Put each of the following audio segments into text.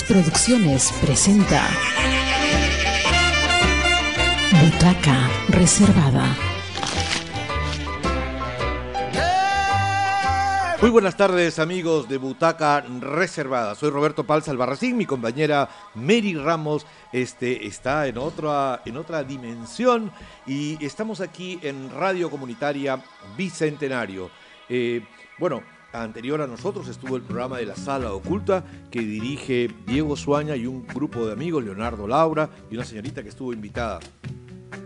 Producciones presenta Butaca Reservada. Muy buenas tardes amigos de Butaca Reservada. Soy Roberto Palza Albarracín, mi compañera Mary Ramos este, está en otra, en otra dimensión y estamos aquí en Radio Comunitaria Bicentenario. Eh, bueno, anterior a nosotros estuvo el programa de la Sala Oculta que dirige Diego Suaña y un grupo de amigos, Leonardo Laura y una señorita que estuvo invitada.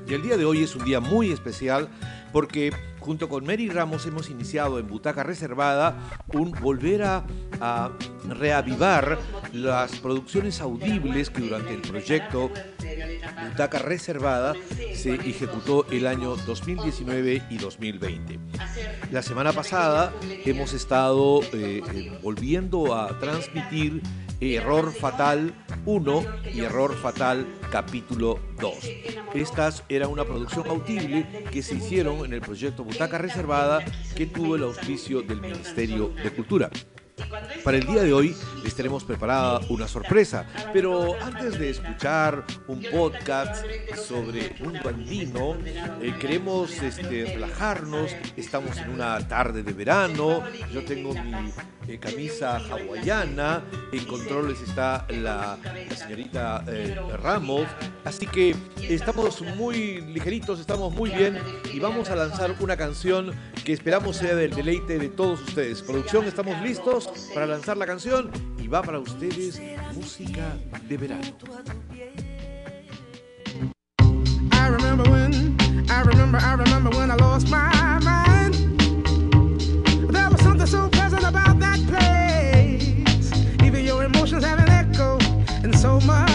Y el día de hoy es un día muy especial porque junto con Mary Ramos hemos iniciado en Butaca Reservada un volver a, reavivar las producciones audibles que durante el proyecto Butaca Reservada se ejecutó el año 2019 y 2020. La semana pasada hemos estado eh, eh, volviendo a transmitir Error Fatal 1 y Error Fatal capítulo 2. Estas era una producción audible que se hicieron en el proyecto Butaca Reservada que tuvo el auspicio del Ministerio de Cultura. Para el día de hoy les tenemos preparada una sorpresa, pero antes de escuchar un podcast sobre un andino, eh, queremos este, relajarnos, estamos en una tarde de verano, yo tengo mi eh, camisa hawaiana, en controles está la, señorita eh, Ramos, así que estamos muy ligeritos, estamos muy bien y vamos a lanzar una canción que esperamos sea del deleite de todos ustedes. Producción, ¿estamos listos para lanzar la canción? Y va para ustedes música de verano. My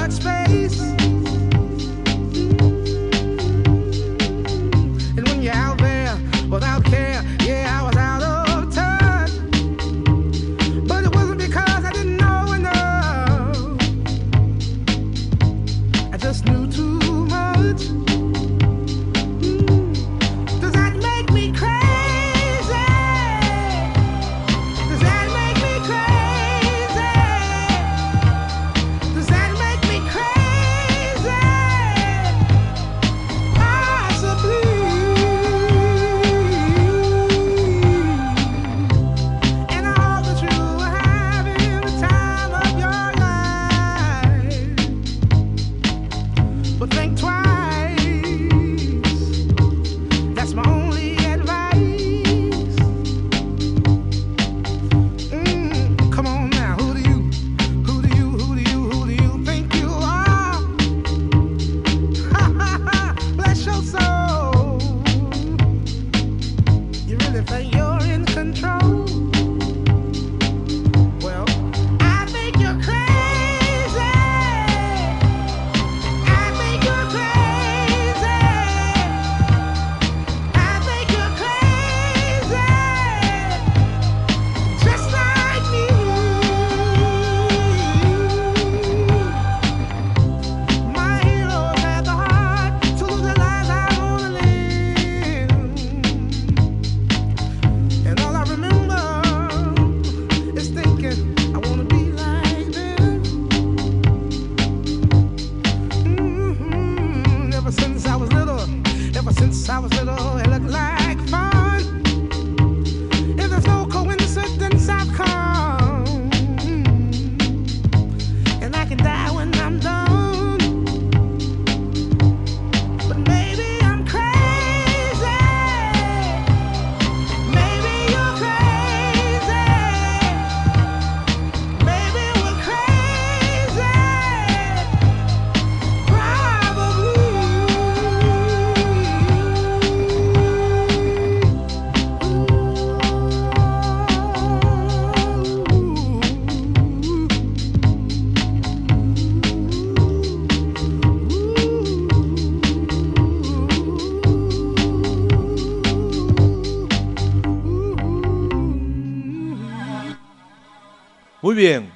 Muy bien,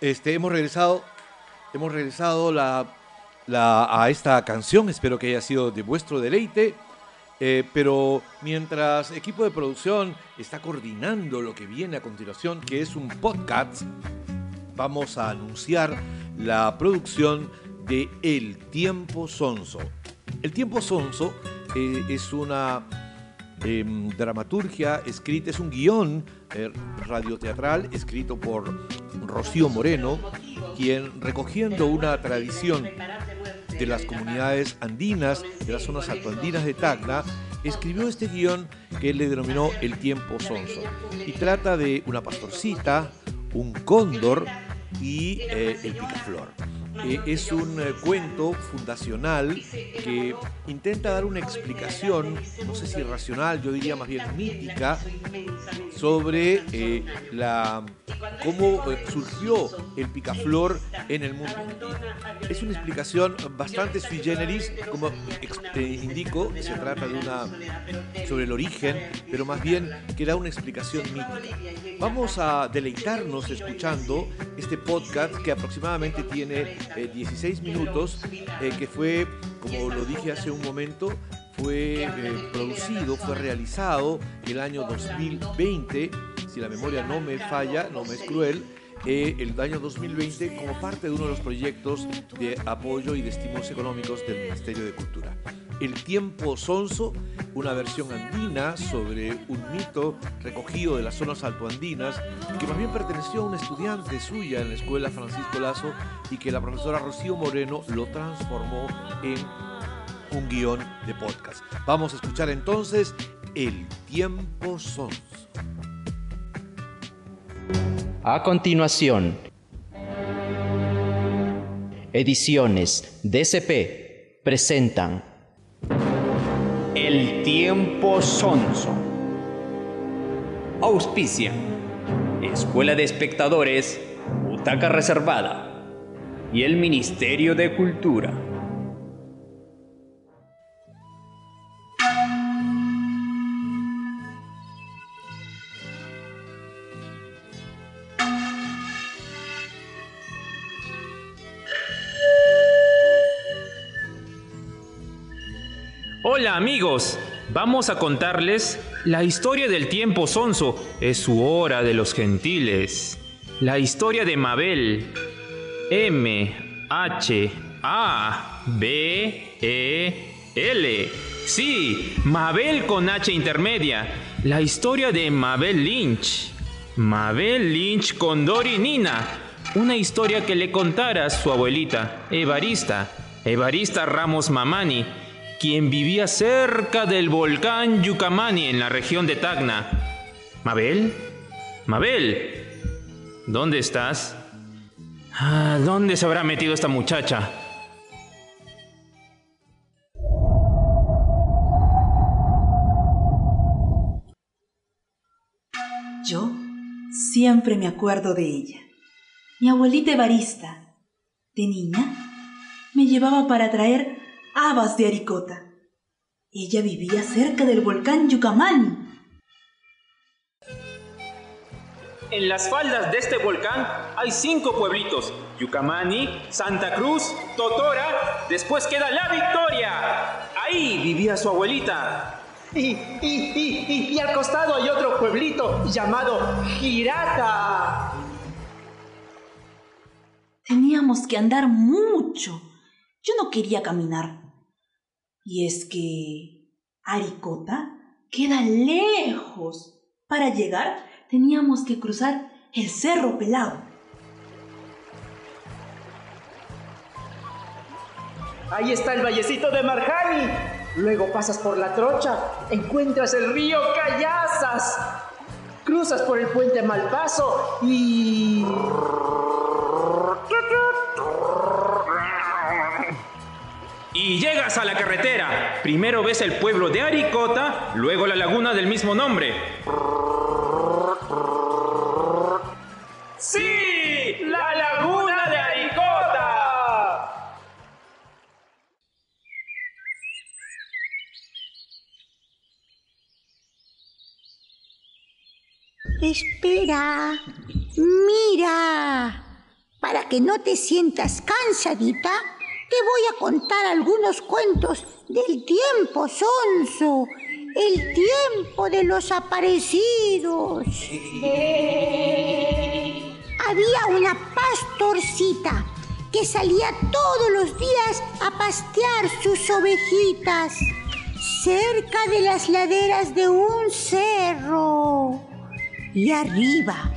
este, hemos regresado, hemos regresado la, a esta canción, espero que haya sido de vuestro deleite, eh, pero mientras equipo de producción está coordinando lo que viene a continuación, que es un podcast, vamos a anunciar la producción de El Tiempo Sonso. El Tiempo Sonso eh, es una em, dramaturgia escrita, es un guion eh, radioteatral escrito por Rocío Moreno, quien recogiendo una tradición de las comunidades andinas, de las zonas altoandinas de Tacna, escribió este guion que él le denominó El tiempo sonso. Y trata de una pastorcita, un cóndor y eh, el picaflor. Eh, es un eh, cuento fundacional que intenta dar una explicación, no sé si racional, yo diría más bien mítica, sobre eh, la, cómo surgió el picaflor en el mundo Es una explicación bastante sui generis, como indico, se trata de una sobre el origen, pero más bien que da una explicación mítica. Vamos a deleitarnos escuchando este podcast que aproximadamente tiene 16 minutos, que fue, como lo dije hace un momento, fue eh, producido, fue realizado el año 2020, si la memoria no me falla, no me es cruel, eh, el año 2020 como parte de uno de los proyectos de apoyo y de estímulos económicos del Ministerio de Cultura. El tiempo sonso, una versión andina sobre un mito recogido de las zonas altoandinas que más bien perteneció a una estudiante suya en la escuela Francisco Lazo y que la profesora Rocío Moreno lo transformó en un guion de podcast. Vamos a escuchar entonces El tiempo sonso. A continuación, Ediciones DCP presentan El tiempo sonso. Auspicia. Escuela de Espectadores, Butaca Reservada y el Ministerio de Cultura. Hola amigos, vamos a contarles la historia del tiempo sonso. Es su hora de los gentiles. La historia de Mabel. M, H, A, B, E, L. Sí, Mabel con H intermedia. La historia de Mabel Lynch. Mabel Lynch con Dori Nina. Una historia que le contara su abuelita, Evarista. Evarista Ramos Mamani quien vivía cerca del volcán Yucamani en la región de Tacna. ¿Mabel? ¿Mabel? ¿Dónde estás? Ah, ¿Dónde se habrá metido esta muchacha? Yo siempre me acuerdo de ella. Mi abuelita Evarista, de niña, me llevaba para traer habas de Aricota. Ella vivía cerca del volcán Yucamani. En las faldas de este volcán hay cinco pueblitos: Yucamani, Santa Cruz, Totora, después queda La Victoria. Ahí vivía su abuelita. Y, y, y, al costado hay otro pueblito llamado Girata. Teníamos que andar mucho. Yo no quería caminar. Y es que Aricota queda lejos. Para llegar teníamos que cruzar el Cerro Pelado. Ahí está el vallecito de Marjani. Luego pasas por la trocha, encuentras el río Callazas. Cruzas por el puente Malpaso y... y llegas a la carretera. Primero ves el pueblo de Aricota, luego la laguna del mismo nombre. ¡Sí! ¡La laguna de Aricota! Espera, mira, para que no te sientas cansadita te voy a contar algunos cuentos del tiempo sonso, el tiempo de los aparecidos. había una pastorcita que salía todos los días a pastear sus ovejitas cerca de las laderas de un cerro. Y arriba,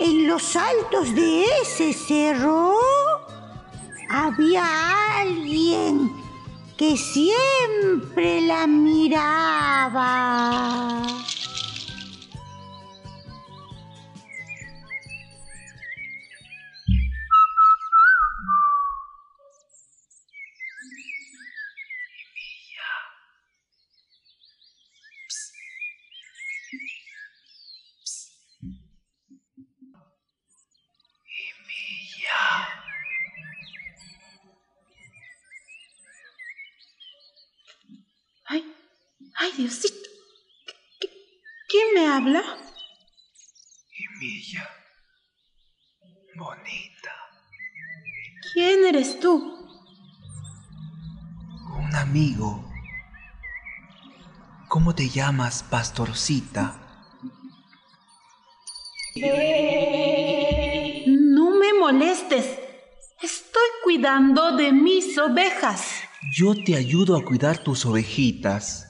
en los altos de ese cerro, había alguien que siempre la miraba. Ay, Diosito. ¿Qué- qué- ¿Quién me habla? Emilia. Bonita. ¿Quién eres tú? Un amigo. ¿Cómo te llamas, pastorcita? No me molestes. Estoy cuidando de mis ovejas. Yo te ayudo a cuidar tus ovejitas.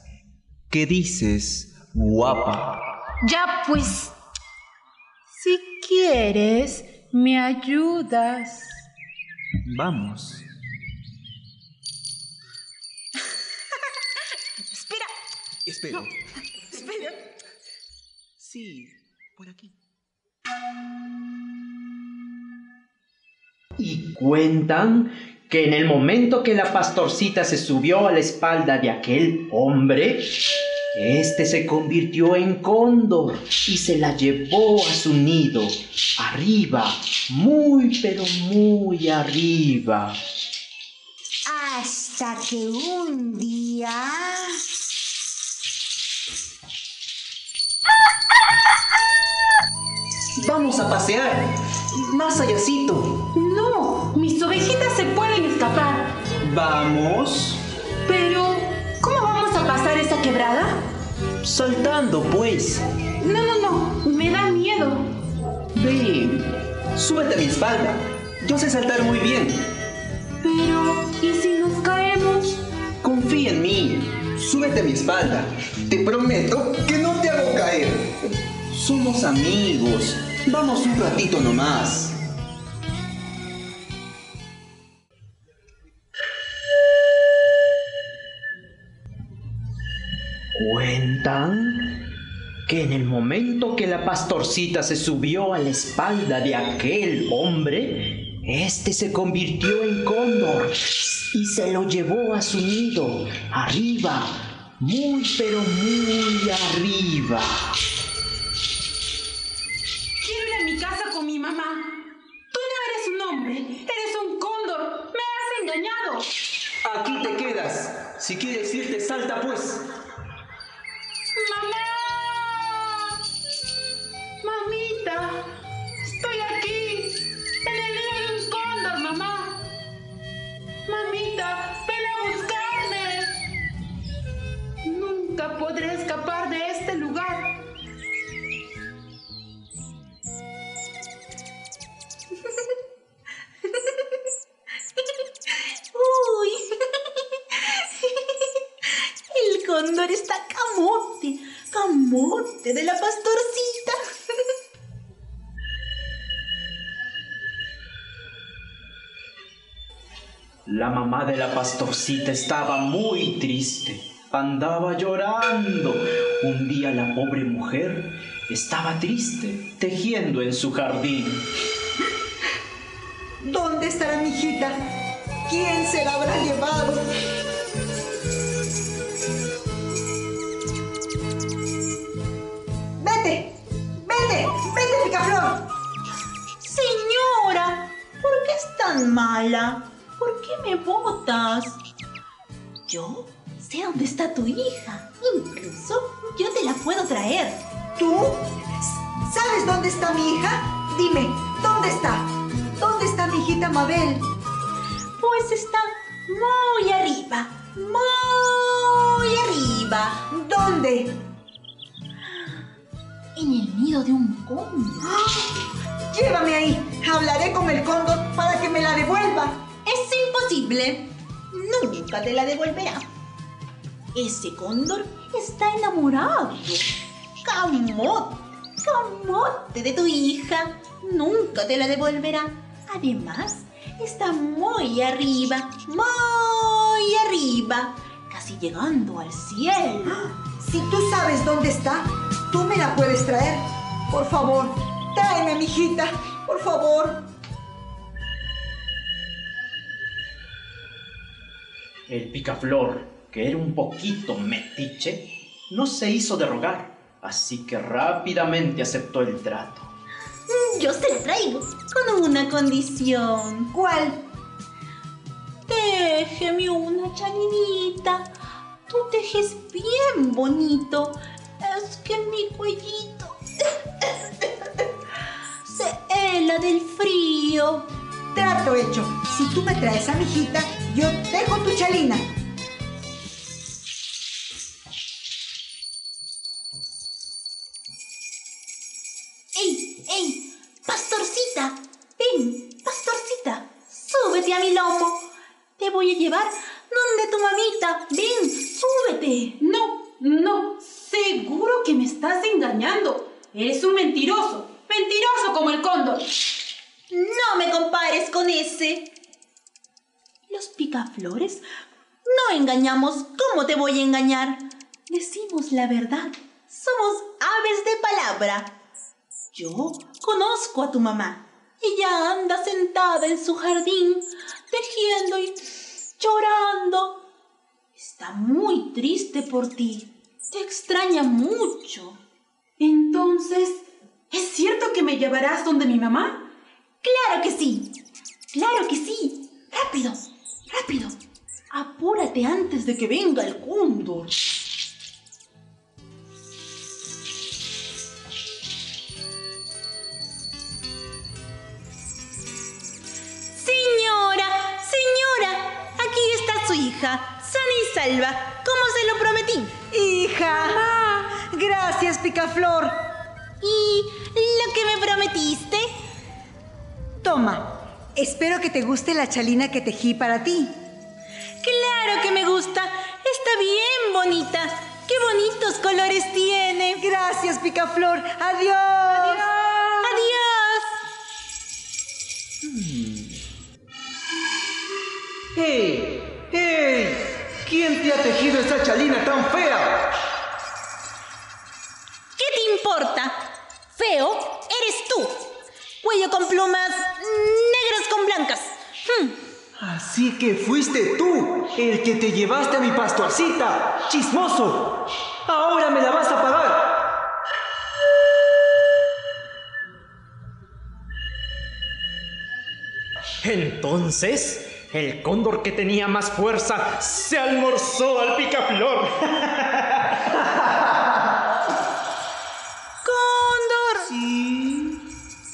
¿Qué dices, guapa? Ya pues. Si quieres, me ayudas. Vamos. Espera, Espero. espera. Sí, por aquí. Y cuentan que en el momento que la pastorcita se subió a la espalda de aquel hombre, este se convirtió en cóndor y se la llevó a su nido, arriba, muy pero muy arriba. Hasta que un día... Vamos a pasear. Más allácito. No, mis ovejitas se pueden escapar. Vamos. Pero, ¿cómo vamos a pasar esa quebrada? Saltando, pues. No, no, no, me da miedo. Ven. Súbete a mi espalda. Yo sé saltar muy bien. Pero, ¿y si nos caemos? Confía en mí. Súbete a mi espalda. Te prometo que no te hago caer. Somos amigos. Vamos un ratito nomás. Cuentan que en el momento que la pastorcita se subió a la espalda de aquel hombre, este se convirtió en cóndor y se lo llevó a su nido, arriba, muy pero muy arriba. Pastorcita estaba muy triste. Andaba llorando. Un día la pobre mujer estaba triste, tejiendo en su jardín. ¿Dónde estará mi hijita? ¿Quién se la habrá llevado? Pues está muy arriba, muy arriba. ¿Dónde? en el nido de un cóndor. Llévame ahí. Hablaré con el cóndor para que me la devuelva. Es imposible. Nunca te la devolverá. Ese cóndor está enamorado. Camote, camote de tu hija. Nunca te la devolverá. Además, está muy arriba, muy arriba, casi llegando al cielo. Si tú sabes dónde está, tú me la puedes traer. Por favor, tráeme, mijita. Por favor. El picaflor, que era un poquito metiche, no se hizo de rogar, así que rápidamente aceptó el trato. Yo se la traigo con una condición. ¿Cuál? Déjeme una chalinita. Tú tejes bien bonito. Es que mi cuellito se hela del frío. Trato hecho. Si tú me traes a mi hijita, yo dejo tu chalina. Voy a llevar donde tu mamita. ¡Ven, súbete! No, no, seguro que me estás engañando. Eres un mentiroso, mentiroso como el cóndor. No me compares con ese. Los picaflores no engañamos. ¿Cómo te voy a engañar? Decimos la verdad. Somos aves de palabra. Yo conozco a tu mamá. Ella anda sentada en su jardín, tejiendo y llorando. Está muy triste por ti. Te extraña mucho. Entonces, ¿es cierto que me llevarás donde mi mamá? Claro que sí. Claro que sí. Rápido, rápido. Apúrate antes de que venga el cóndor. Salva, como se lo prometí. Hija. Gracias, Picaflor. ¿Y lo que me prometiste? Toma. Espero que te guste la chalina que tejí para ti. Claro que me gusta. Está bien bonita. Qué bonitos colores tiene. Gracias, Picaflor. Adiós. Adiós. ¡Hey! ¡Hey! ¿Quién te ha tejido esa chalina tan fea? ¿Qué te importa? Feo, eres tú. Cuello con plumas negras con blancas. Hmm. Así que fuiste tú el que te llevaste a mi pastorcita, chismoso. Ahora me la vas a pagar. Entonces, el cóndor que tenía más fuerza se almorzó al picaflor. Cóndor.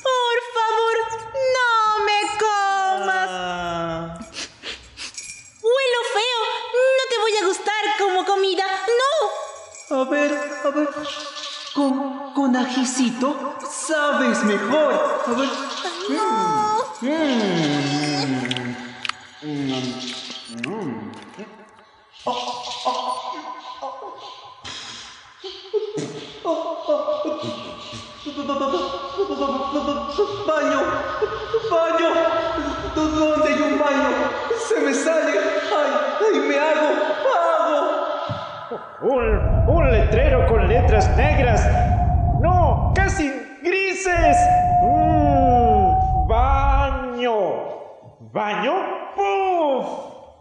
Por favor, no me comas. Huelo feo. No te voy a gustar como comida. No. A ver, a ver. Con, con ajicito sabes mejor. A ver. Un, letrero con letras negras. No, casi grises. Mm, baño. ¿Baño? ¡Puf!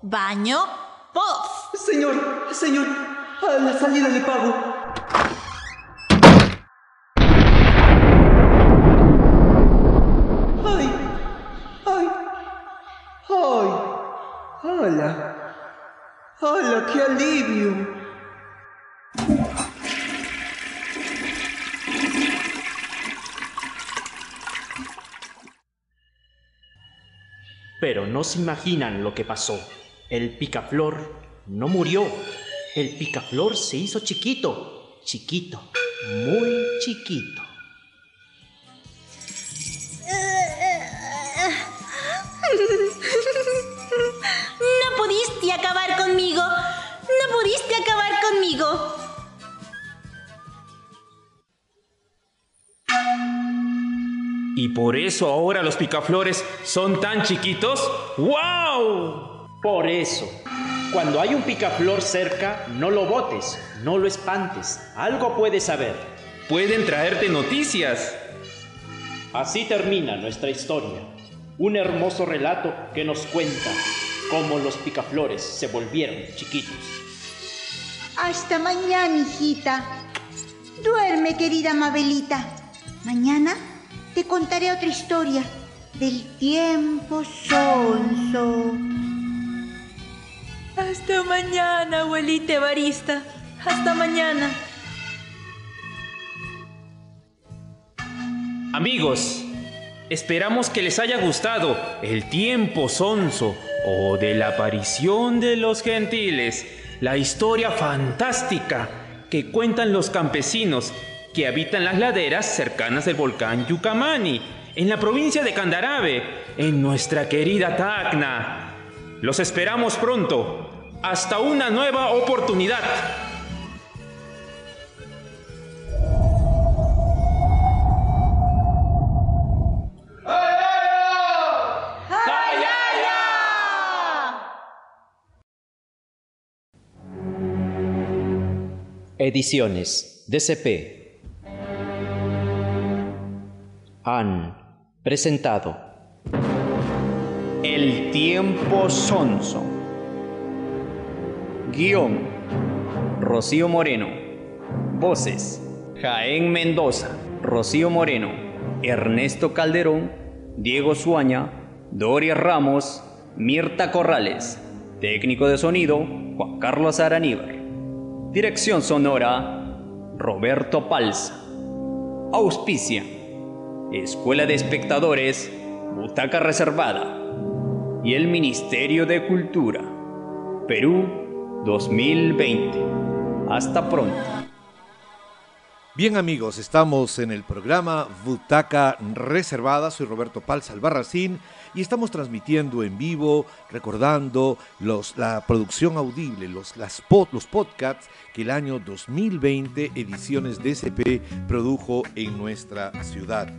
Baño. Puff. Señor, señor, a la salida le pago. ¡Ay! ¡Ay! ¡Ay! ¡Hala! ¡Hala, qué alivio! Pero no se imaginan lo que pasó. El picaflor no murió. El picaflor se hizo chiquito, chiquito, muy chiquito. No pudiste acabar conmigo. No pudiste acabar conmigo. ¿Y por eso ahora los picaflores son tan chiquitos? ¡Wow! Por eso, cuando hay un picaflor cerca, no lo botes, no lo espantes. Algo puede saber. Pueden traerte noticias. Así termina nuestra historia. Un hermoso relato que nos cuenta cómo los picaflores se volvieron chiquitos. Hasta mañana, hijita. Duerme, querida Mabelita. Mañana te contaré otra historia del tiempo sonso. Hasta mañana, abuelita Evarista. Hasta mañana. Amigos, esperamos que les haya gustado el tiempo sonso o de la aparición de los gentiles, la historia fantástica que cuentan los campesinos que habitan las laderas cercanas del volcán Yucamani, en la provincia de Candarave, en nuestra querida Tacna. Los esperamos pronto. Hasta una nueva oportunidad. Ediciones DCP han presentado El tiempo sonso. Guión. Rocío Moreno. Voces. Jaén Mendoza. Rocío Moreno. Ernesto Calderón. Diego Suaña. Doria Ramos. Mirta Corrales. Técnico de sonido. Juan Carlos Araníbar. Dirección sonora. Roberto Palza. Auspicia. Escuela de Espectadores. Butaca Reservada. Y el Ministerio de Cultura. Perú 2020. Hasta pronto. Bien amigos, estamos en el programa Butaca Reservada, soy Roberto Palza Albarracín y estamos transmitiendo en vivo, recordando los, la producción audible, los, las los podcasts que el año 2020 Ediciones DCP produjo en nuestra ciudad.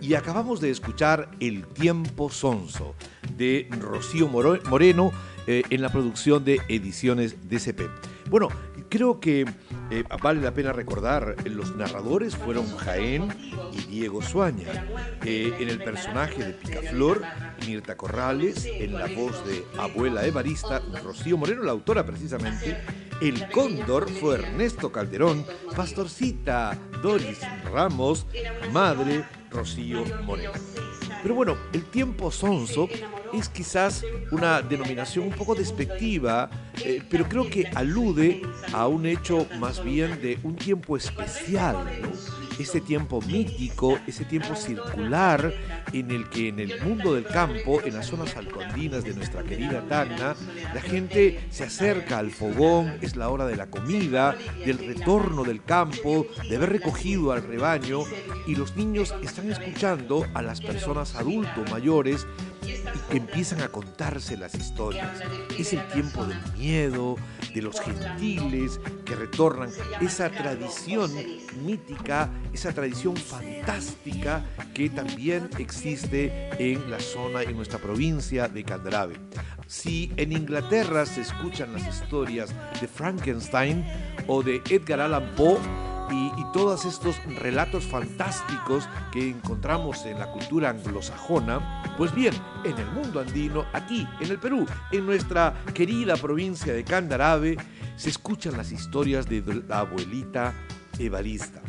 Y acabamos de escuchar El tiempo sonso de Rocío Moreno eh, en la producción de Ediciones DCP. Bueno, creo que eh, vale la pena recordar, los narradores fueron Jaén y Diego Suaña. Eh, en el personaje de Picaflor, Mirta Corrales, en la voz de Abuela Evarista, Rocío Moreno, la autora precisamente. El cóndor fue Ernesto Calderón, Pastorcita, Doris Ramos, Madre, Rocío Moreno. Pero bueno, el tiempo sonso es quizás una denominación un poco despectiva, eh, pero creo que alude a un hecho más bien de un tiempo especial. Ese tiempo mítico, ese tiempo circular en el que en el mundo del campo, en las zonas alcondinas de nuestra querida Tacna, la gente se acerca al fogón, es la hora de la comida, del retorno del campo, de haber recogido al rebaño y los niños están escuchando a las personas adultos mayores y que empiezan a contarse las historias. Es el tiempo del miedo, de los gentiles que retornan, esa tradición mítica, esa tradición fantástica que también existe en la zona, en nuestra provincia de Candrave. Si en Inglaterra se escuchan las historias de Frankenstein o de Edgar Allan Poe, y, todos estos relatos fantásticos que encontramos en la cultura anglosajona, pues bien, en el mundo andino, aquí en el Perú, en nuestra querida provincia de Candarave, se escuchan las historias de la abuelita Evarista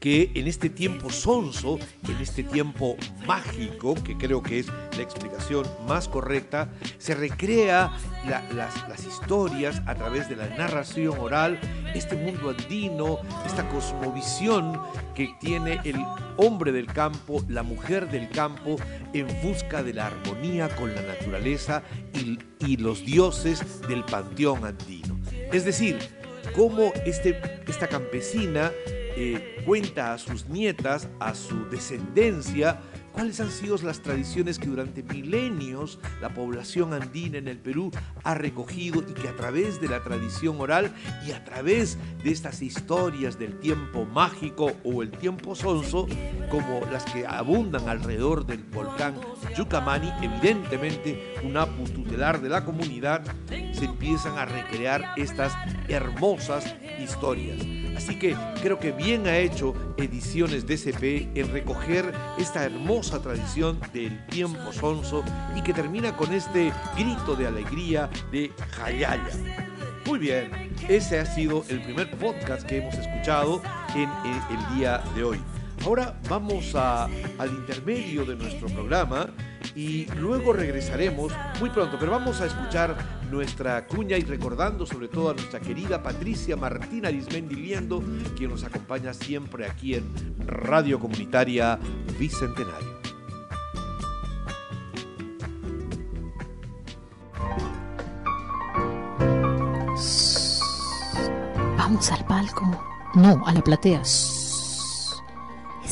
que en este tiempo sonso, en este tiempo mágico, que creo que es la explicación más correcta, se recrea la, las, las, historias a través de la narración oral, este mundo andino, esta cosmovisión que tiene el hombre del campo, la mujer del campo, en busca de la armonía con la naturaleza y, y los dioses del panteón andino. Es decir, cómo este, esta campesina cuenta a sus nietas, a su descendencia, cuáles han sido las tradiciones que durante milenios la población andina en el Perú ha recogido y que a través de la tradición oral y a través de estas historias del tiempo mágico o el tiempo sonso, como las que abundan alrededor del volcán Yucamani, evidentemente un apu tutelar de la comunidad, se empiezan a recrear estas hermosas historias. Así que creo que bien ha hecho Ediciones DCP en recoger esta hermosa tradición del tiempo sonso y que termina con este grito de alegría de Jayaya. Muy bien, ese ha sido el primer podcast que hemos escuchado en el día de hoy. Ahora vamos al intermedio de nuestro programa y luego regresaremos muy pronto, pero vamos a escuchar nuestra cuña y recordando sobre todo a nuestra querida Patricia Martina Arismendi Liendo, quien nos acompaña siempre aquí en Radio Comunitaria Bicentenario. Vamos al palco. No, a la platea.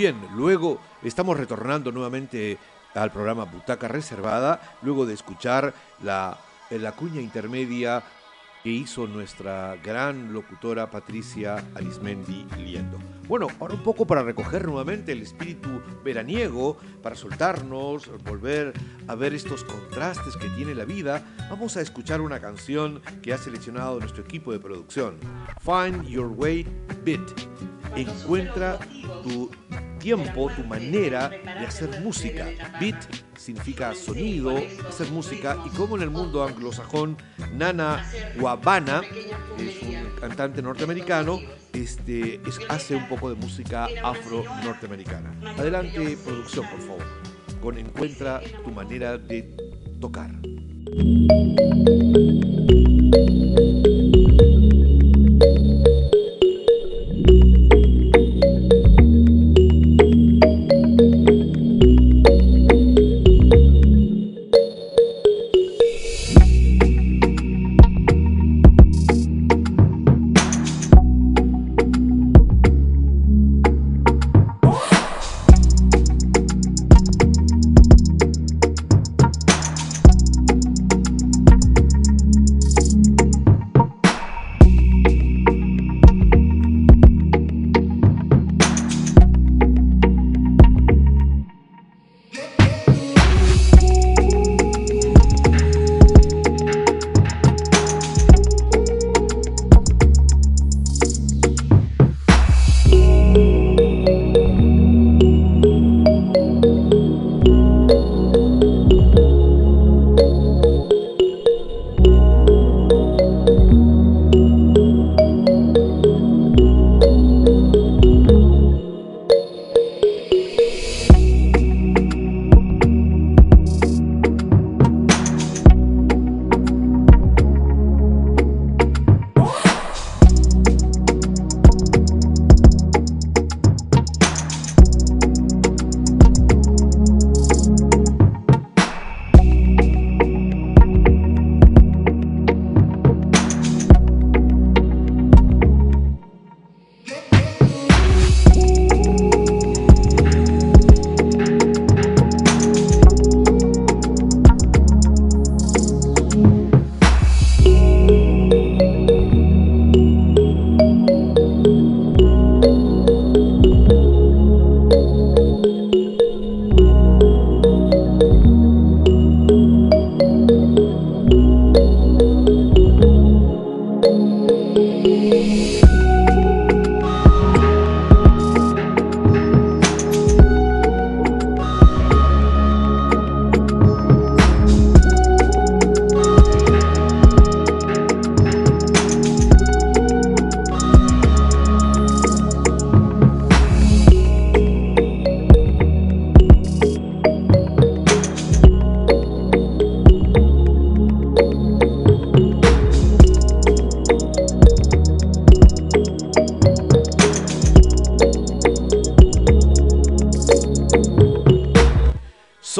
Bien, luego estamos retornando nuevamente al programa Butaca Reservada, luego de escuchar la, la cuña intermedia que hizo nuestra gran locutora Patricia Arismendi Liendo. Bueno, ahora un poco para recoger nuevamente el espíritu veraniego, para soltarnos, volver a ver estos contrastes que tiene la vida, vamos a escuchar una canción que ha seleccionado nuestro equipo de producción. Find Your Way Bit. Encuentra tu tiempo, tu manera de hacer música. Beat significa sonido, hacer música, y como en el mundo anglosajón, Nana Wabana es un cantante norteamericano, este, hace un poco de música afro-norteamericana. Adelante, producción, por favor, con Encuentra tu manera de tocar.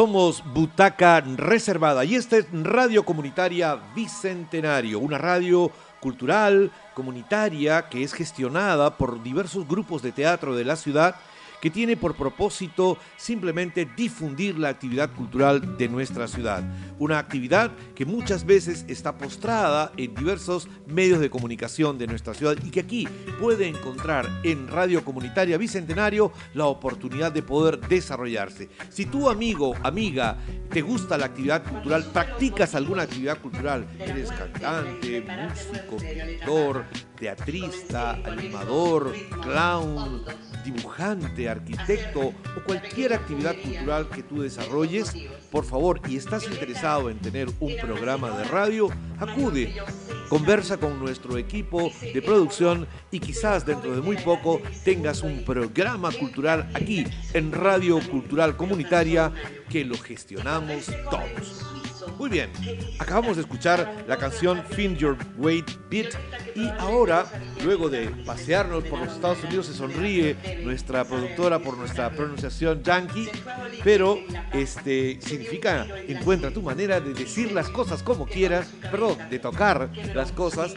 Somos Butaca Reservada y esta es Radio Comunitaria Bicentenario, una radio cultural, comunitaria, que es gestionada por diversos grupos de teatro de la ciudad que tiene por propósito simplemente difundir la actividad cultural de nuestra ciudad. Una actividad que muchas veces está postrada en diversos medios de comunicación de nuestra ciudad y que aquí puede encontrar en Radio Comunitaria Bicentenario la oportunidad de poder desarrollarse. Si tú amigo, amiga, te gusta la actividad cultural, practicas alguna actividad cultural, eres cantante, músico, pintor, teatrista, animador, clown, dibujante, arquitecto o cualquier actividad cultural que tú desarrolles, por favor, y estás interesado en tener un programa de radio, acude, conversa con nuestro equipo de producción y quizás dentro de muy poco tengas un programa cultural aquí en Radio Cultural Comunitaria que lo gestionamos todos. Muy bien, acabamos de escuchar la canción Find Your Weight Beat y ahora, luego de pasearnos por los Estados Unidos, se sonríe nuestra productora por nuestra pronunciación yankee, pero este significa encuentra tu manera de decir las cosas como quieras, perdón, de tocar las cosas.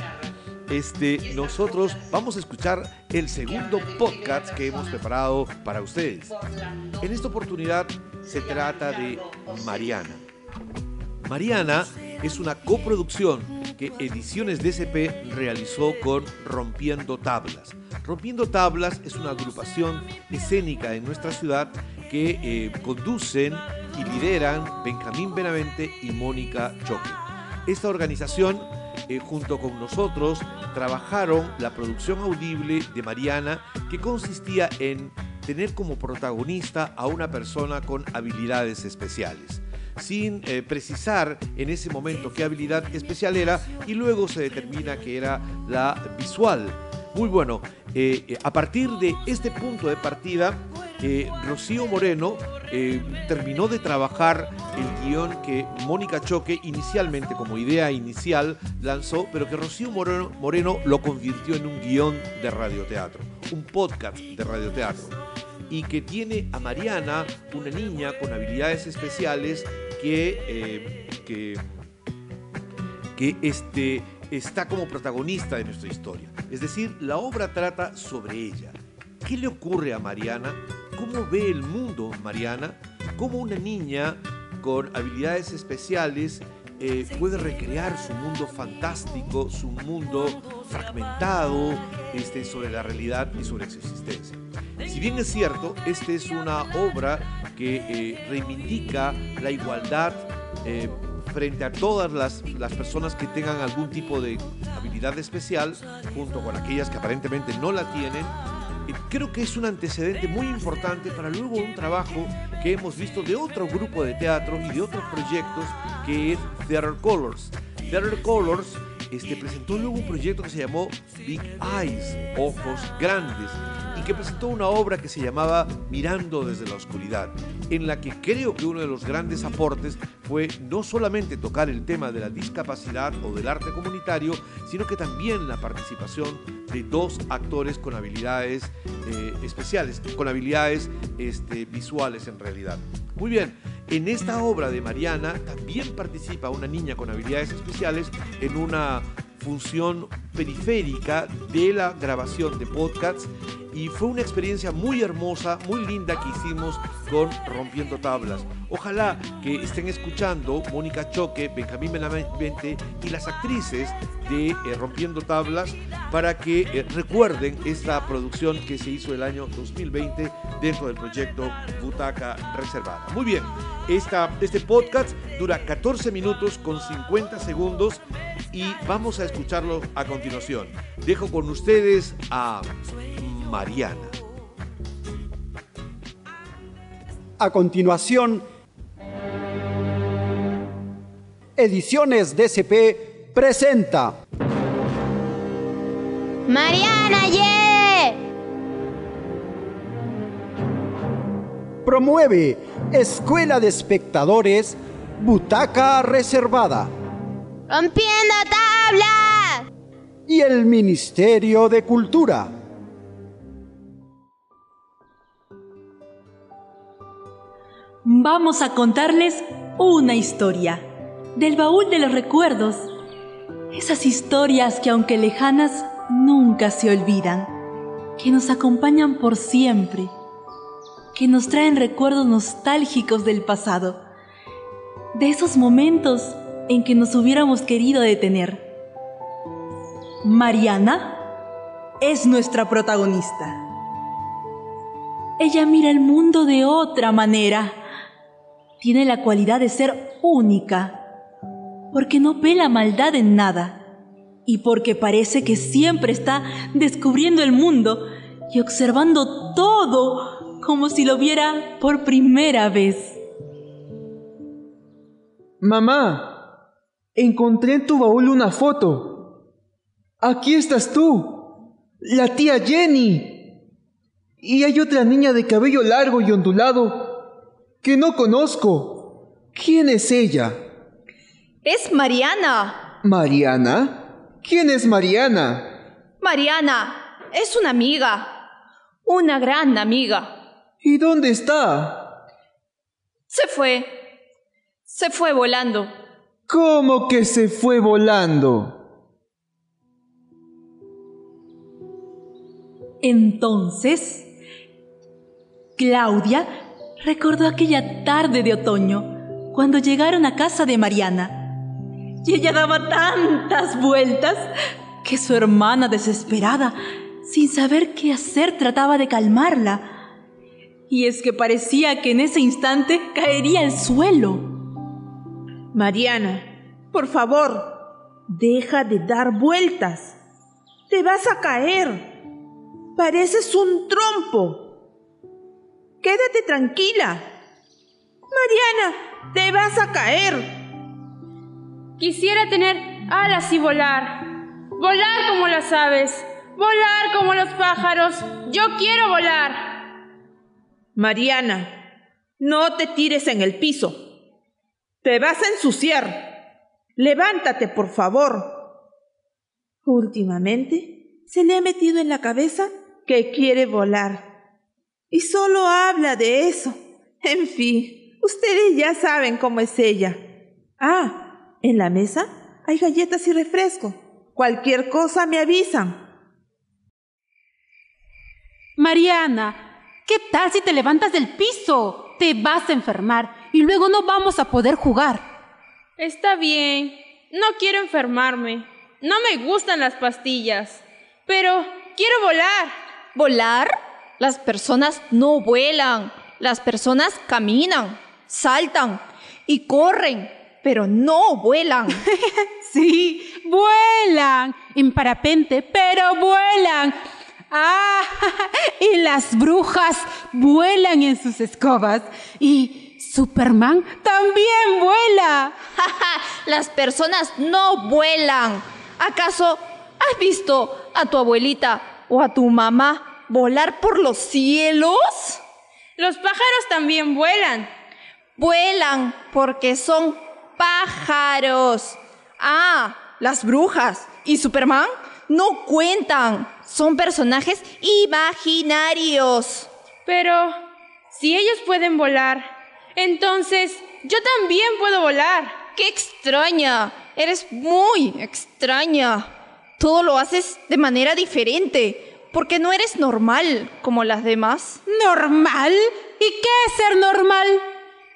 Este, nosotros vamos a escuchar el segundo podcast que hemos preparado para ustedes. En esta oportunidad se trata de Mariana. Mariana es una coproducción que Ediciones DCP realizó con Rompiendo Tablas. Rompiendo Tablas es una agrupación escénica en nuestra ciudad que eh, conducen y lideran Benjamín Benavente y Mónica Choque. Esta organización, eh, junto con nosotros, trabajaron la producción audible de Mariana que consistía en tener como protagonista a una persona con habilidades especiales sin eh, precisar en ese momento qué habilidad especial era y luego se determina que era la visual. Muy bueno, eh, eh, a partir de este punto de partida, Rocío Moreno terminó de trabajar el guion que Mónica Choque inicialmente como idea inicial lanzó, pero que Rocío Moreno, Moreno lo convirtió en un guion de radioteatro, un podcast de radioteatro y que tiene a Mariana, una niña con habilidades especiales que, eh, que, que este, está como protagonista de nuestra historia. Es decir, la obra trata sobre ella. ¿Qué le ocurre a Mariana? ¿Cómo ve el mundo Mariana? ¿Cómo una niña con habilidades especiales eh, puede recrear su mundo fantástico, su mundo fragmentado este, sobre la realidad y sobre su existencia. Si bien es cierto, esta es una obra que eh, reivindica la igualdad eh, frente a todas las, las, personas que tengan algún tipo de habilidad especial, junto con aquellas que aparentemente no la tienen, creo que es un antecedente muy importante para luego un trabajo que hemos visto de otro grupo de teatro y de otros proyectos que es Theater Colors. Theater Colors este, presentó luego un proyecto que se llamó Big Eyes, Ojos Grandes, y que presentó una obra que se llamaba Mirando desde la Oscuridad, en la que creo que uno de los grandes aportes fue no solamente tocar el tema de la discapacidad o del arte comunitario, sino que también la participación de dos actores con habilidades eh, especiales, con habilidades este, visuales en realidad. Muy bien, en esta obra de Mariana también participa una niña con habilidades especiales en una función periférica de la grabación de podcasts y fue una experiencia muy hermosa, muy linda que hicimos con Rompiendo Tablas. Ojalá que estén escuchando Mónica Choque, Benjamín Benavente y las actrices de eh, Rompiendo Tablas para que eh, recuerden esta producción que se hizo el año 2020 dentro del proyecto Butaca Reservada. Muy bien, esta, este podcast dura 14 minutos con 50 segundos y vamos a escucharlo a continuación. Dejo con ustedes a Mariana. A continuación, Ediciones DCP presenta Mariana Ye. Promueve Escuela de Espectadores Butaca Reservada. Rompiendo tablas. Y el Ministerio de Cultura. Vamos a contarles una historia del baúl de los recuerdos. Esas historias que aunque lejanas nunca se olvidan, que nos acompañan por siempre, que nos traen recuerdos nostálgicos del pasado, de esos momentos en que nos hubiéramos querido detener. Mariana es nuestra protagonista. Ella mira el mundo de otra manera. Tiene la cualidad de ser única, porque no ve la maldad en nada y porque parece que siempre está descubriendo el mundo y observando todo como si lo viera por primera vez. Mamá, encontré en tu baúl una foto. Aquí estás tú, la tía Jenny. Y hay otra niña de cabello largo y ondulado que no conozco. ¿Quién es ella? Es Mariana. ¿Mariana? ¿Quién es Mariana? Mariana es una amiga. Una gran amiga. ¿Y dónde está? Se fue. Se fue volando. ¿Cómo que se fue volando? Entonces, Claudia recordó aquella tarde de otoño cuando llegaron a casa de Mariana. Y ella daba tantas vueltas que su hermana desesperada, sin saber qué hacer, trataba de calmarla. Y es que parecía que en ese instante caería al suelo. Mariana, por favor, deja de dar vueltas. Te vas a caer. Pareces un trompo. Quédate tranquila. Mariana, te vas a caer. Quisiera tener alas y volar. Volar como las aves. Volar como los pájaros. Yo quiero volar. Mariana, no te tires en el piso. Te vas a ensuciar. Levántate, por favor. Últimamente se le ha metido en la cabeza que quiere volar. Y solo habla de eso. En fin, ustedes ya saben cómo es ella. Ah, en la mesa hay galletas y refresco. Cualquier cosa me avisan. Mariana, ¿qué tal si te levantas del piso? Te vas a enfermar y luego no vamos a poder jugar. Está bien. No quiero enfermarme. No me gustan las pastillas. Pero quiero volar. ¿Volar? Las personas no vuelan. Las personas caminan, saltan y corren, pero no vuelan. sí, vuelan en parapente, pero vuelan. Ah, y las brujas vuelan en sus escobas. Y Superman también vuela. las personas no vuelan. ¿Acaso has visto a tu abuelita o a tu mamá volar por los cielos? Los pájaros también vuelan. Vuelan porque son pájaros. Ah, las brujas y Superman no cuentan. Son personajes imaginarios. Pero si ellos pueden volar, entonces yo también puedo volar. ¡Qué extraña! Eres muy extraña. Todo lo haces de manera diferente, porque no eres normal como las demás. ¿Normal? ¿Y qué es ser normal?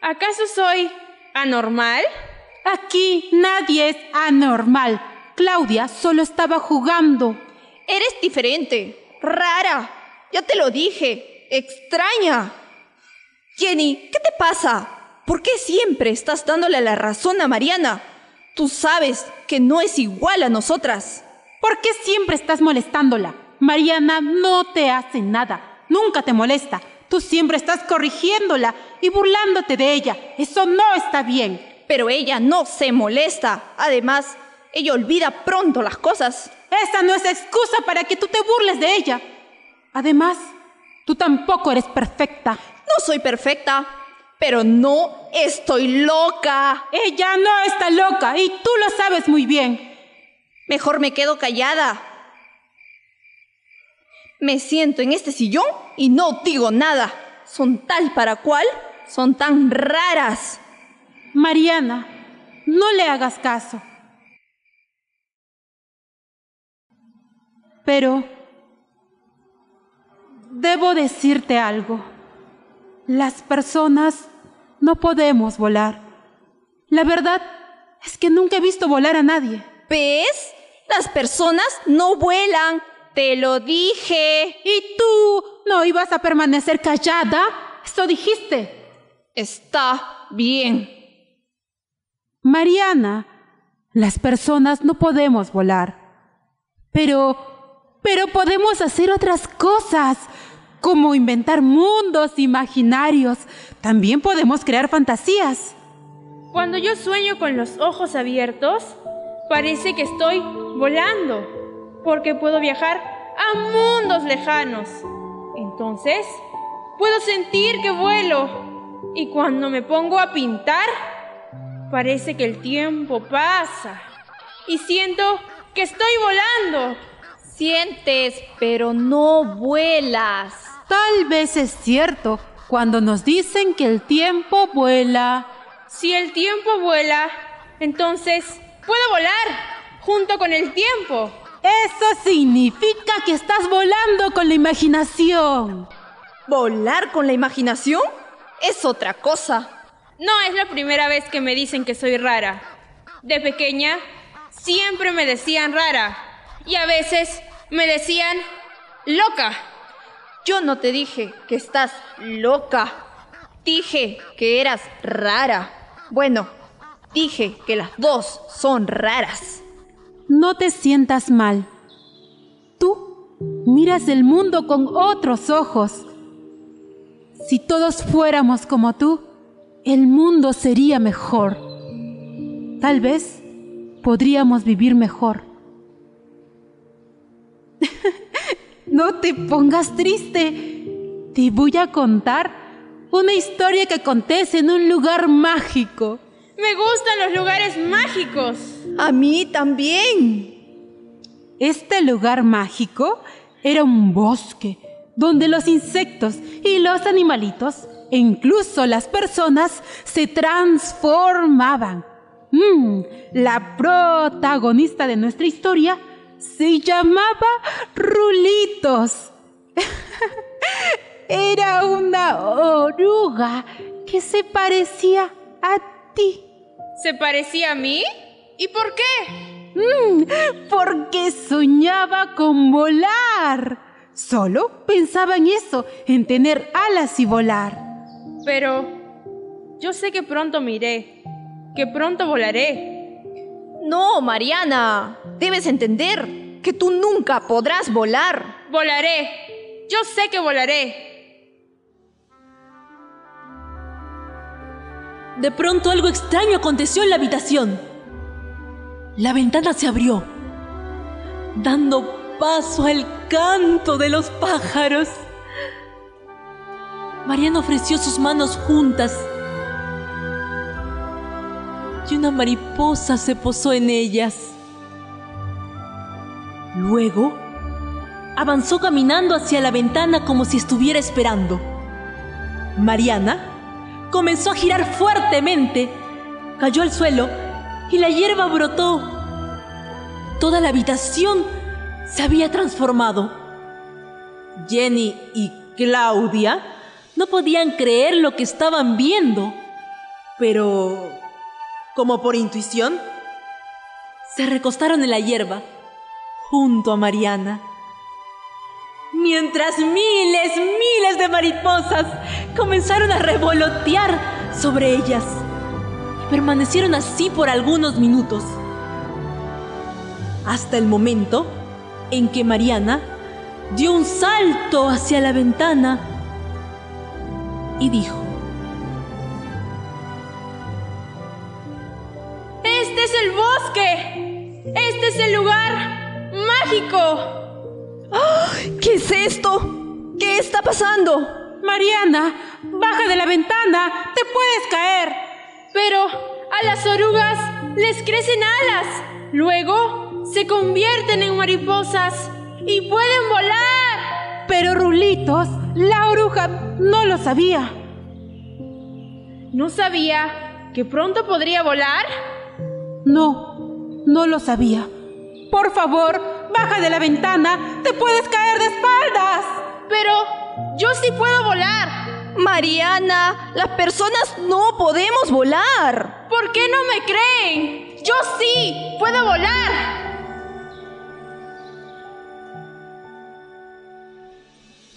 ¿Acaso soy anormal? Aquí nadie es anormal. Claudia solo estaba jugando. Eres diferente, rara. Ya te lo dije. Extraña. Jenny, ¿qué te pasa? ¿Por qué siempre estás dándole la razón a Mariana? Tú sabes que no es igual a nosotras. ¿Por qué siempre estás molestándola? Mariana no te hace nada. Nunca te molesta. Tú siempre estás corrigiéndola y burlándote de ella. Eso no está bien. Pero ella no se molesta. Además, ella olvida pronto las cosas. Esa no es excusa para que tú te burles de ella. Además, tú tampoco eres perfecta. No soy perfecta, pero no estoy loca. Ella no está loca y tú lo sabes muy bien. Mejor me quedo callada. Me siento en este sillón y no digo nada. Son tal para cual son tan raras. Mariana, no le hagas caso. Pero debo decirte algo. Las personas no podemos volar. La verdad es que nunca he visto volar a nadie. ¿Ves? Las personas no vuelan. Te lo dije. ¿Y tú no ibas a permanecer callada? Eso dijiste. Está bien. Mariana, las personas no podemos volar. Pero, pero podemos hacer otras cosas, como inventar mundos imaginarios. También podemos crear fantasías. Cuando yo sueño con los ojos abiertos, parece que estoy volando, porque puedo viajar a mundos lejanos. Entonces, puedo sentir que vuelo. Y cuando me pongo a pintar, parece que el tiempo pasa. Y siento que estoy volando. Sientes, pero no vuelas. Tal vez es cierto cuando nos dicen que el tiempo vuela. Si el tiempo vuela, entonces puedo volar junto con el tiempo. Eso significa que estás volando con la imaginación. ¿Volar con la imaginación? Es otra cosa. No es la primera vez que me dicen que soy rara. De pequeña, siempre me decían rara. Y a veces me decían loca. Yo no te dije que estás loca. Dije que eras rara. Bueno, dije que las dos son raras. No te sientas mal. Tú miras el mundo con otros ojos. Si todos fuéramos como tú, el mundo sería mejor. Tal vez podríamos vivir mejor. no te pongas triste. Te voy a contar una historia que acontece en un lugar mágico. Me gustan los lugares mágicos. A mí también. Este lugar mágico era un bosque donde los insectos y los animalitos, e incluso las personas, se transformaban. Mm, la protagonista de nuestra historia se llamaba Rulitos. Era una oruga que se parecía a ti. ¿Se parecía a mí? ¿Y por qué? Mm, porque soñaba con volar. Solo pensaba en eso, en tener alas y volar. Pero yo sé que pronto me iré, que pronto volaré. No, Mariana, debes entender que tú nunca podrás volar. Volaré. Yo sé que volaré. De pronto algo extraño aconteció en la habitación. La ventana se abrió, dando paso al canto de los pájaros. Mariana ofreció sus manos juntas y una mariposa se posó en ellas. Luego, avanzó caminando hacia la ventana como si estuviera esperando. Mariana comenzó a girar fuertemente, cayó al suelo y la hierba brotó. Toda la habitación se había transformado. Jenny y Claudia no podían creer lo que estaban viendo, pero, como por intuición, se recostaron en la hierba junto a Mariana. Mientras miles, miles de mariposas comenzaron a revolotear sobre ellas y permanecieron así por algunos minutos. Hasta el momento en que Mariana dio un salto hacia la ventana y dijo, Este es el bosque. Este es el lugar mágico. ¿Qué es esto? ¿Qué está pasando? Mariana, baja de la ventana. Te puedes caer. Pero a las orugas les crecen alas. Luego se convierten en mariposas y pueden volar. Pero Rulitos, la oruga, no lo sabía. ¿No sabía que pronto podría volar? No, no lo sabía. Por favor, baja de la ventana. Te puedes caer de espaldas. Pero yo sí puedo volar. Mariana, las personas no podemos volar. ¿Por qué no me creen? Yo sí puedo volar.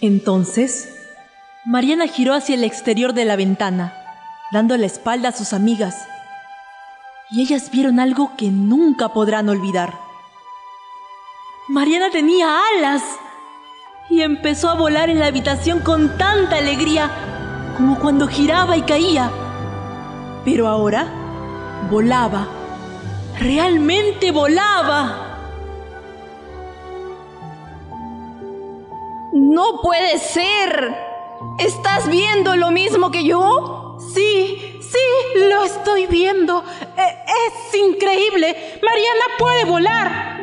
Entonces, Mariana giró hacia el exterior de la ventana, dando la espalda a sus amigas. Y ellas vieron algo que nunca podrán olvidar. Mariana tenía alas y empezó a volar en la habitación con tanta alegría como cuando giraba y caía. Pero ahora volaba, realmente volaba. No puede ser. ¿Estás viendo lo mismo que yo? Sí, sí, lo estoy viendo. E- es increíble. Mariana puede volar.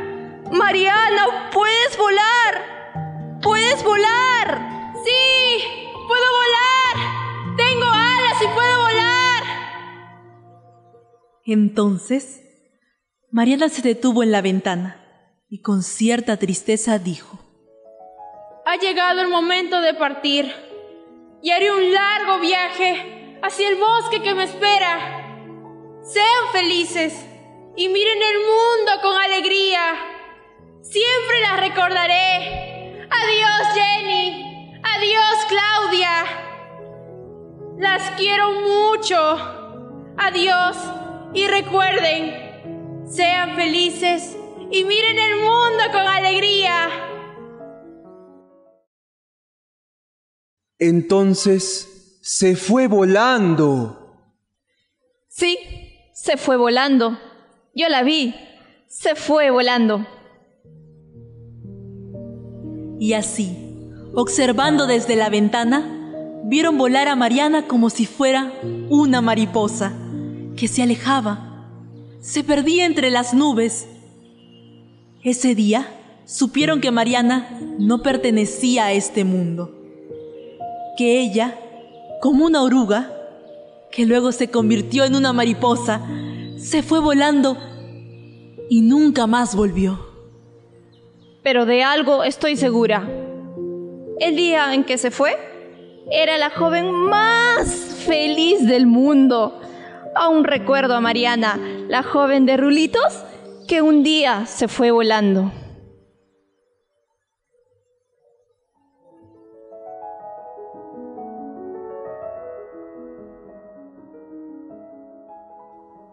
Mariana, puedes volar. Puedes volar. Sí, puedo volar. Tengo alas y puedo volar. Entonces, Mariana se detuvo en la ventana y con cierta tristeza dijo, Ha llegado el momento de partir y haré un largo viaje hacia el bosque que me espera. Sean felices y miren el mundo con alegría. Siempre las recordaré. Adiós Jenny. Adiós Claudia. Las quiero mucho. Adiós y recuerden, sean felices y miren el mundo con alegría. Entonces se fue volando. Sí, se fue volando. Yo la vi. Se fue volando. Y así, observando desde la ventana, vieron volar a Mariana como si fuera una mariposa, que se alejaba, se perdía entre las nubes. Ese día supieron que Mariana no pertenecía a este mundo, que ella, como una oruga, que luego se convirtió en una mariposa, se fue volando y nunca más volvió. Pero de algo estoy segura. El día en que se fue, era la joven más feliz del mundo. Aún recuerdo a Mariana, la joven de rulitos, que un día se fue volando.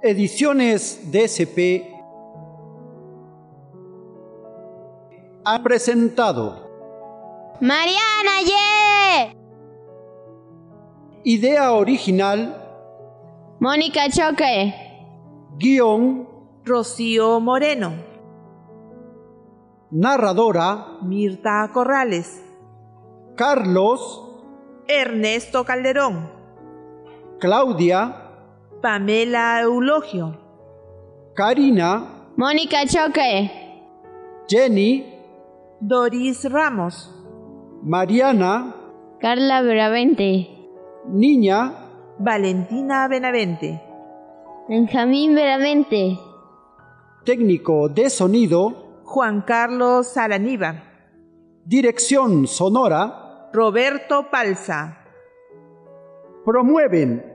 Ediciones DSP ha presentado Mariana, ye. idea original, Mónica Choque. guion, Rocío Moreno. narradora, Mirta Corrales. Carlos, Ernesto Calderón. Claudia, Pamela Eulogio. Karina, Mónica Choque. Jenny, Doris Ramos. Mariana, Carla Bravente. Niña, Valentina Benavente. Benjamín Veramente. técnico de sonido, Juan Carlos Salaníbar. dirección sonora, Roberto Palza. promueven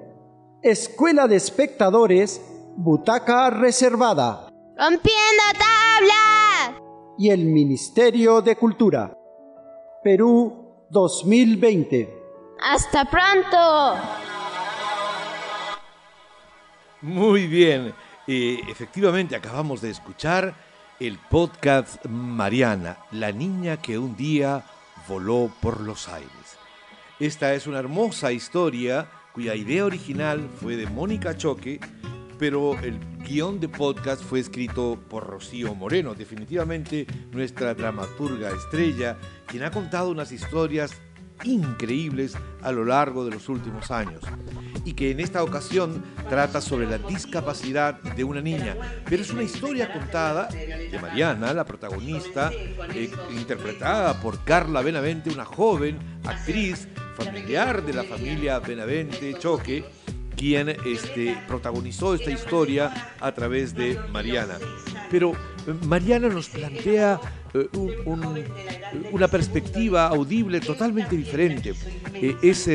Escuela de Espectadores, Butaca Reservada Rompiendo tablas. y el Ministerio de Cultura. Perú 2020. Hasta pronto. Muy bien. Eh, efectivamente, acabamos de escuchar el podcast Mariana, la niña que un día voló por los aires. Esta es una hermosa historia cuya idea original fue de Mónica Choque, pero el guion de podcast fue escrito por Rocío Moreno, definitivamente nuestra dramaturga estrella, quien ha contado unas historias increíbles a lo largo de los últimos años y que en esta ocasión trata sobre la discapacidad de una niña, pero es una historia contada de Mariana, la protagonista, eh, interpretada por Carla Benavente, una joven actriz familiar de la familia Benavente Choque, quien este, protagonizó esta historia a través de Mariana. Pero eh, Mariana nos plantea eh, un- un- una perspectiva audible totalmente diferente. Eh, es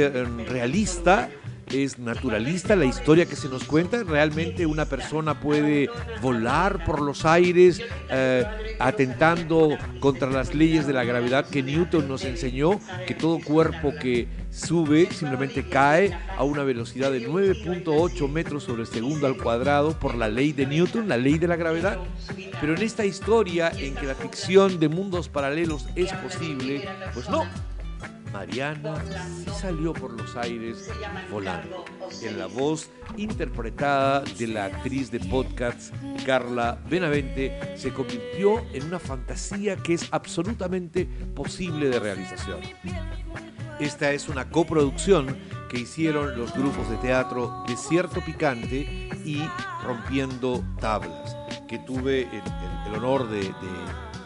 realista, es naturalista la historia que se nos cuenta. Realmente una persona puede volar por los aires eh, atentando contra las leyes de la gravedad que Newton nos enseñó, que todo cuerpo que sube simplemente cae a una velocidad de 9.8 metros sobre segundo al cuadrado por la ley de Newton, la ley de la gravedad. Pero en esta historia en que la ficción de mundos paralelos es posible, pues no. Mariana sí salió por los aires volando, en la voz interpretada de la actriz de podcasts Carla Benavente, se convirtió en una fantasía que es absolutamente posible de realización. Esta es una coproducción que hicieron los grupos de teatro Desierto Picante y Rompiendo Tablas, que tuve el, honor de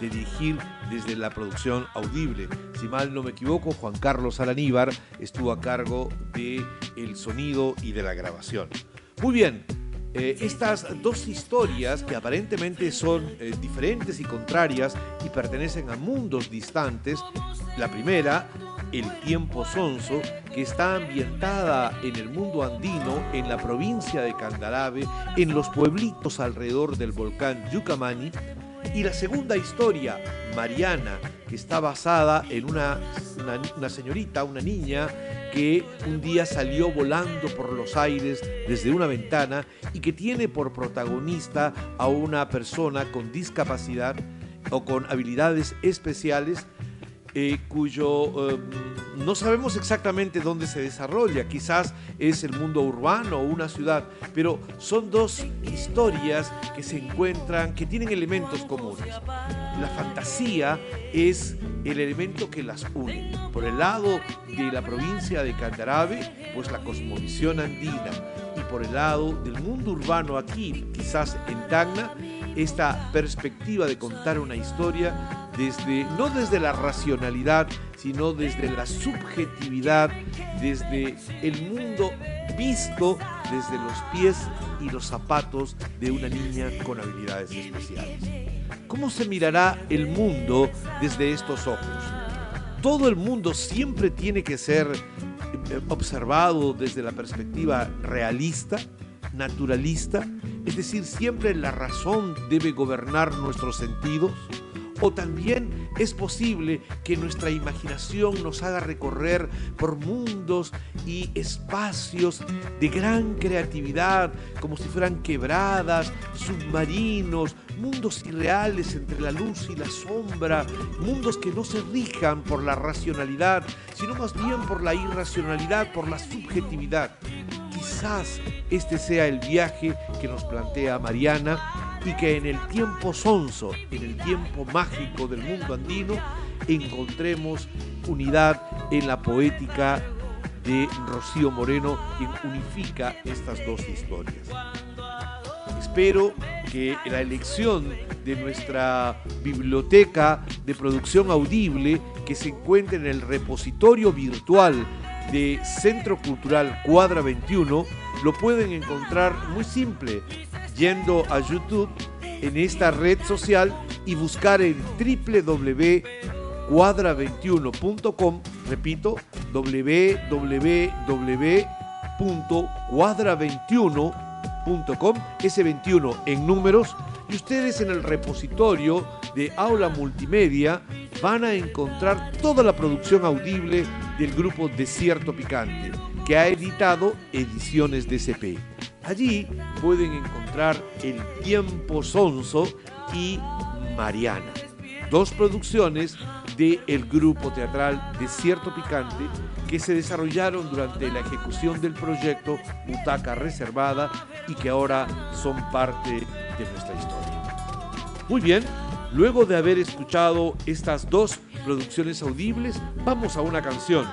dirigir desde la producción audible. Si mal no me equivoco, Juan Carlos Alaníbar estuvo a cargo de el sonido y de la grabación. Muy bien, eh, estas dos historias que aparentemente son eh, diferentes y contrarias y pertenecen a mundos distantes, la primera, El tiempo sonso, que está ambientada en el mundo andino, en la provincia de Candarave, en los pueblitos alrededor del volcán Yucamani, y la segunda historia, Mariana, que está basada en una, una, una señorita, una niña, que un día salió volando por los aires desde una ventana y que tiene por protagonista a una persona con discapacidad o con habilidades especiales eh, cuyo eh, no sabemos exactamente dónde se desarrolla, quizás es el mundo urbano o una ciudad, pero son dos historias que se encuentran, que tienen elementos comunes. La fantasía es el elemento que las une. Por el lado de la provincia de Candarave, pues la cosmovisión andina, y por el lado del mundo urbano aquí, quizás en Tacna, esta perspectiva de contar una historia no desde la racionalidad, sino desde la subjetividad, desde el mundo visto desde los pies y los zapatos de una niña con habilidades especiales. ¿Cómo se mirará el mundo desde estos ojos? Todo el mundo siempre tiene que ser eh, observado desde la perspectiva realista, naturalista, es decir, siempre la razón debe gobernar nuestros sentidos. O también es posible que nuestra imaginación nos haga recorrer por mundos y espacios de gran creatividad, como si fueran quebradas, submarinos, mundos irreales entre la luz y la sombra, mundos que no se rijan por la racionalidad, sino más bien por la irracionalidad, por la subjetividad. Quizás este sea el viaje que nos plantea Mariana y que en el tiempo sonso, en el tiempo mágico del mundo andino, encontremos unidad en la poética de Rocío Moreno, quien unifica estas dos historias. Espero que la elección de nuestra biblioteca de producción audible que se encuentra en el repositorio virtual de Centro Cultural Cuadra 21 lo pueden encontrar muy simple yendo a YouTube en esta red social y buscar en www.cuadra21.com, repito, www.cuadra21.com, ese 21 en números, y ustedes en el repositorio de Aula Multimedia van a encontrar toda la producción audible del grupo Desierto Picante, que ha editado Ediciones DCP. Allí pueden encontrar El Tiempo Sonso y Mariana, dos producciones del grupo teatral Desierto Picante que se desarrollaron durante la ejecución del proyecto Butaca Reservada y que ahora son parte de nuestra historia. Muy bien, luego de haber escuchado estas dos producciones audibles, vamos a una canción.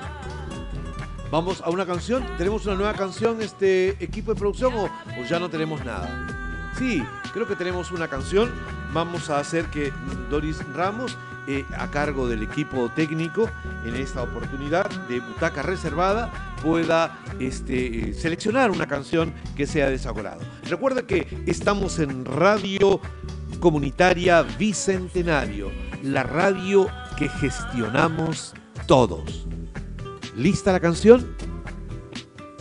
Vamos a una canción. ¿Tenemos una nueva canción, este equipo de producción, o, ya no tenemos nada? Sí, creo que tenemos una canción. Vamos a hacer que Doris Ramos eh, a cargo del equipo técnico en esta oportunidad de Butaca Reservada pueda este, eh, seleccionar una canción que sea de. Recuerda que estamos en Radio Comunitaria Bicentenario, la radio que gestionamos todos. ¿Lista la canción?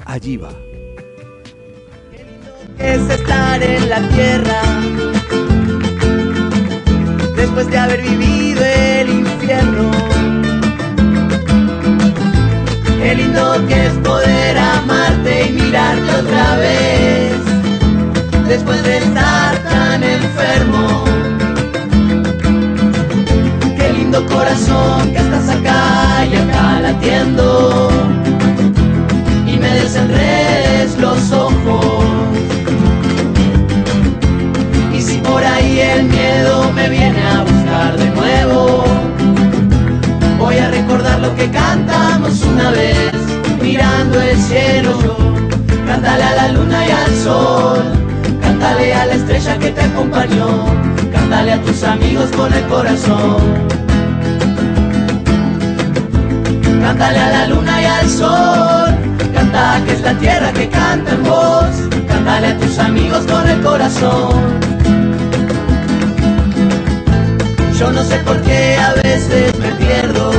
Allí va. es estar en la tierra después de haber vivido el infierno. Qué lindo que es poder amarte y mirarte otra vez después de estar tan enfermo. Corazón que estás acá y acá latiendo y me desenredes los ojos. Y si por ahí el miedo me viene a buscar de nuevo, voy a recordar lo que cantamos una vez, mirando el cielo. Cántale a la luna y al sol, cántale a la estrella que te acompañó, cántale a tus amigos con el corazón. Cántale a la luna y al sol, canta que es la tierra que canta en voz, cántale a tus amigos con el corazón. Yo no sé por qué a veces me pierdo.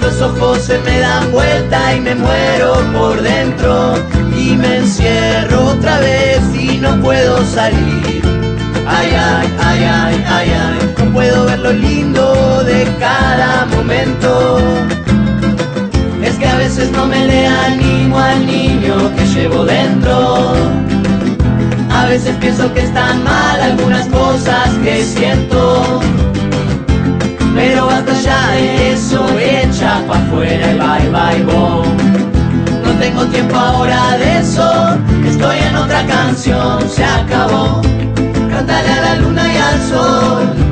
Los ojos se me dan vuelta y me muero por dentro. Y me encierro otra vez y no puedo salir. Ay, ay, ay, ay, ay, ay. Lindo de cada momento. Es que a veces no me le animo al niño que llevo dentro. A veces pienso que están mal algunas cosas que siento. Pero basta ya de eso, echa pa' afuera y bye bye boom. No tengo tiempo ahora de eso, estoy en otra canción, se acabó. Cántale a la luna y al sol,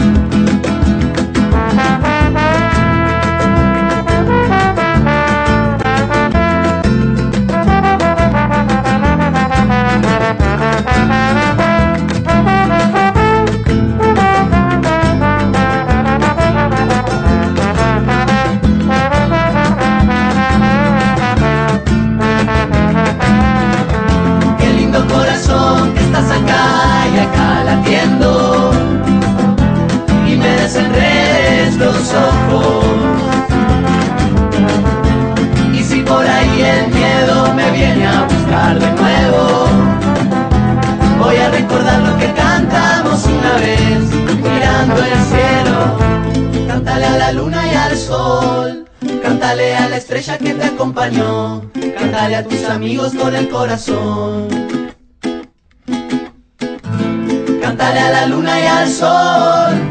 Y si por ahí el miedo me viene a buscar de nuevo, voy a recordar lo que cantamos una vez mirando el cielo. Cántale a la luna y al sol, cántale a la estrella que te acompañó, cántale a tus amigos con el corazón. Cántale a la luna y al sol,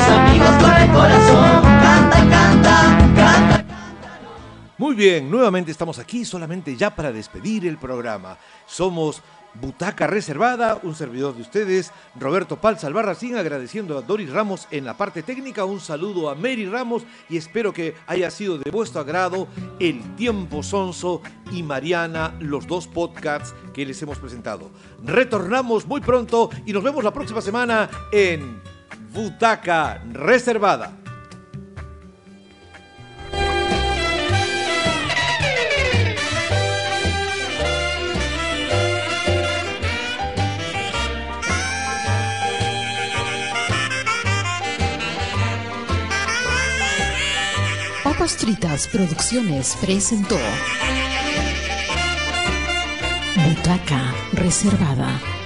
Muy bien, nuevamente estamos aquí solamente ya para despedir el programa. Somos Butaca Reservada, un servidor de ustedes, Roberto Palza Albarracín, agradeciendo a Doris Ramos en la parte técnica, un saludo a Mary Ramos y espero que haya sido de vuestro agrado El Tiempo Sonso y Mariana, los dos podcasts que les hemos presentado. Retornamos muy pronto y nos vemos la próxima semana en Butaca Reservada. Papas Fritas Producciones presentó Butaca Reservada.